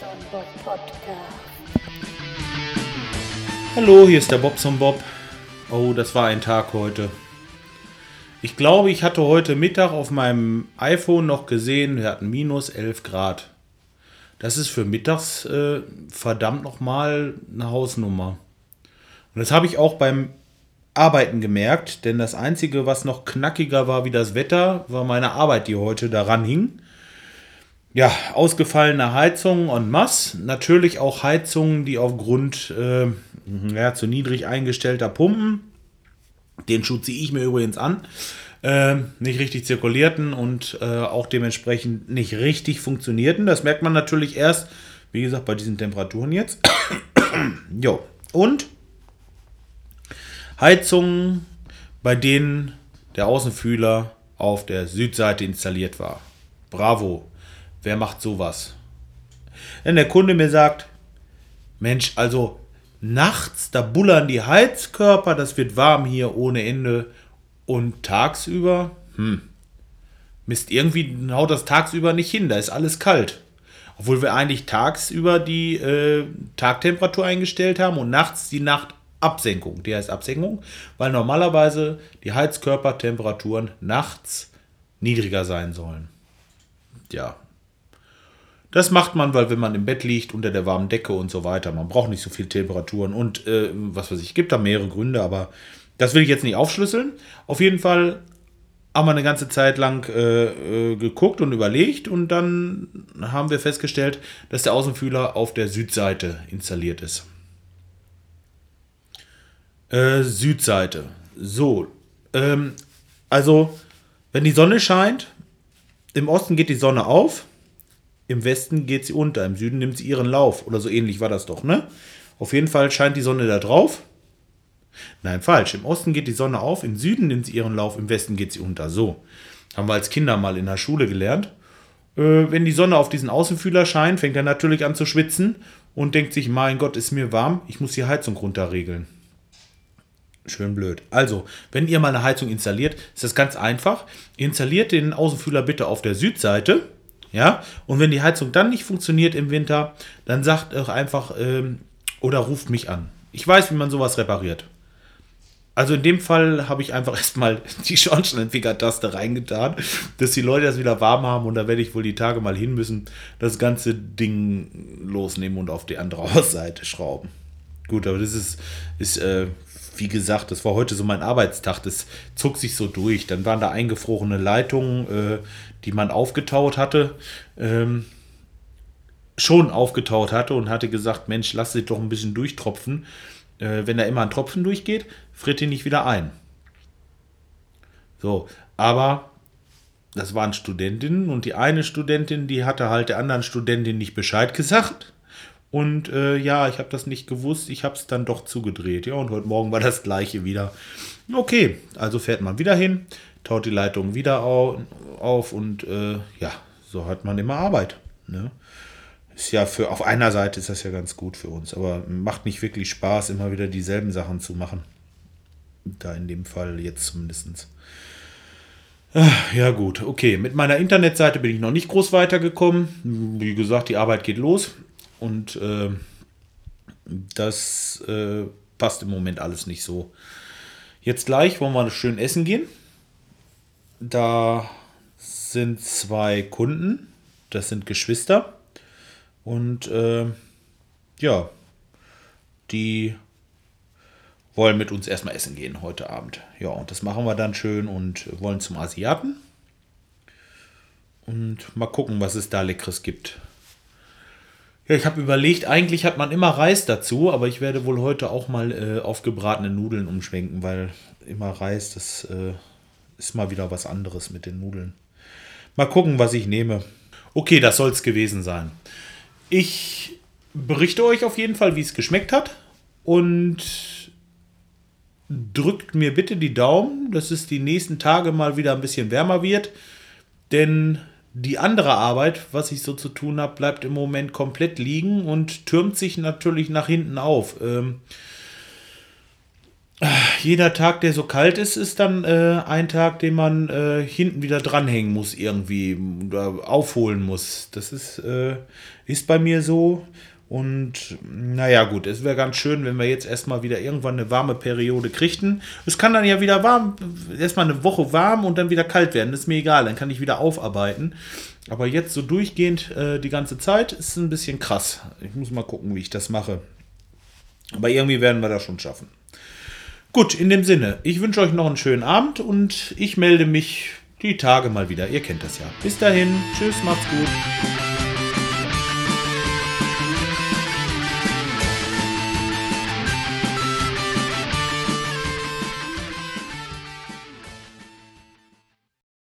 Bob. Hallo, hier ist der Bobson Bob. Oh, das war ein Tag heute. Ich glaube, ich hatte heute Mittag auf meinem iPhone noch gesehen, wir hatten minus 11 Grad. Das ist für mittags äh, verdammt nochmal eine Hausnummer. Und das habe ich auch beim Arbeiten gemerkt, denn das Einzige, was noch knackiger war wie das Wetter, war meine Arbeit, die heute daran hing. Ja, ausgefallene Heizungen en masse. Natürlich auch Heizungen, die aufgrund äh, ja, zu niedrig eingestellter Pumpen, den Schuh ziehe ich mir übrigens an, äh, nicht richtig zirkulierten und äh, auch dementsprechend nicht richtig funktionierten. Das merkt man natürlich erst, wie gesagt, bei diesen Temperaturen jetzt. jo. Und Heizungen, bei denen der Außenfühler auf der Südseite installiert war. Bravo. Wer macht sowas? Wenn der Kunde mir sagt, Mensch, also nachts, da bullern die Heizkörper, das wird warm hier ohne Ende und tagsüber, hm, Mist, irgendwie haut das tagsüber nicht hin, da ist alles kalt. Obwohl wir eigentlich tagsüber die äh, Tagtemperatur eingestellt haben und nachts die Nachtabsenkung. Die heißt Absenkung, weil normalerweise die Heizkörpertemperaturen nachts niedriger sein sollen. Ja, das macht man, weil wenn man im Bett liegt, unter der warmen Decke und so weiter, man braucht nicht so viel Temperaturen und äh, was weiß ich, gibt da mehrere Gründe, aber das will ich jetzt nicht aufschlüsseln. Auf jeden Fall haben wir eine ganze Zeit lang äh, äh, geguckt und überlegt und dann haben wir festgestellt, dass der Außenfühler auf der Südseite installiert ist. Äh, Südseite. So. Ähm, also, wenn die Sonne scheint, im Osten geht die Sonne auf im Westen geht sie unter, im Süden nimmt sie ihren Lauf. Oder so ähnlich war das doch, ne? Auf jeden Fall scheint die Sonne da drauf. Nein, falsch. Im Osten geht die Sonne auf, im Süden nimmt sie ihren Lauf, im Westen geht sie unter. So. Haben wir als Kinder mal in der Schule gelernt. Äh, wenn die Sonne auf diesen Außenfühler scheint, fängt er natürlich an zu schwitzen und denkt sich, mein Gott, ist mir warm, ich muss die Heizung runterregeln. Schön blöd. Also, wenn ihr mal eine Heizung installiert, ist das ganz einfach. Installiert den Außenfühler bitte auf der Südseite ja, und wenn die Heizung dann nicht funktioniert im Winter, dann sagt auch einfach ähm, oder ruft mich an. Ich weiß, wie man sowas repariert. Also in dem Fall habe ich einfach erstmal die Schornsteinfeger-Taste reingetan, dass die Leute das wieder warm haben und da werde ich wohl die Tage mal hin müssen, das ganze Ding losnehmen und auf die andere Seite schrauben. Gut, aber das ist, ist äh, wie gesagt, das war heute so mein Arbeitstag, das zog sich so durch. Dann waren da eingefrorene Leitungen, äh, die man aufgetaut hatte, ähm, schon aufgetaut hatte und hatte gesagt, Mensch, lass sie doch ein bisschen durchtropfen. Äh, wenn da immer ein Tropfen durchgeht, friert ihn nicht wieder ein. So, aber das waren Studentinnen und die eine Studentin, die hatte halt der anderen Studentin nicht Bescheid gesagt. Und äh, ja, ich habe das nicht gewusst, ich habe es dann doch zugedreht. Ja, und heute Morgen war das gleiche wieder. Okay, also fährt man wieder hin, taut die Leitung wieder auf und äh, ja, so hat man immer Arbeit. Ne? Ist ja für, auf einer Seite ist das ja ganz gut für uns, aber macht nicht wirklich Spaß, immer wieder dieselben Sachen zu machen. Da in dem Fall jetzt zumindest. Ja gut, okay. Mit meiner Internetseite bin ich noch nicht groß weitergekommen. Wie gesagt, die Arbeit geht los und äh, das äh, passt im Moment alles nicht so. Jetzt gleich wollen wir schön essen gehen. Da sind zwei Kunden, das sind Geschwister. Und äh, ja, die wollen mit uns erstmal essen gehen heute Abend. Ja, und das machen wir dann schön und wollen zum Asiaten. Und mal gucken, was es da Leckeres gibt. Ja, ich habe überlegt, eigentlich hat man immer Reis dazu, aber ich werde wohl heute auch mal äh, auf gebratene Nudeln umschwenken, weil immer Reis, das äh, ist mal wieder was anderes mit den Nudeln. Mal gucken, was ich nehme. Okay, das soll es gewesen sein. Ich berichte euch auf jeden Fall, wie es geschmeckt hat. Und drückt mir bitte die Daumen, dass es die nächsten Tage mal wieder ein bisschen wärmer wird. Denn die andere Arbeit, was ich so zu tun habe, bleibt im Moment komplett liegen und türmt sich natürlich nach hinten auf. Ähm jeder Tag, der so kalt ist, ist dann äh, ein Tag, den man äh, hinten wieder dranhängen muss irgendwie oder aufholen muss. Das ist, äh, ist bei mir so. Und naja, gut, es wäre ganz schön, wenn wir jetzt erstmal wieder irgendwann eine warme Periode kriegten. Es kann dann ja wieder warm, erstmal eine Woche warm und dann wieder kalt werden. Das ist mir egal, dann kann ich wieder aufarbeiten. Aber jetzt so durchgehend äh, die ganze Zeit ist ein bisschen krass. Ich muss mal gucken, wie ich das mache. Aber irgendwie werden wir das schon schaffen. Gut, in dem Sinne, ich wünsche euch noch einen schönen Abend und ich melde mich die Tage mal wieder. Ihr kennt das ja. Bis dahin, tschüss, macht's gut.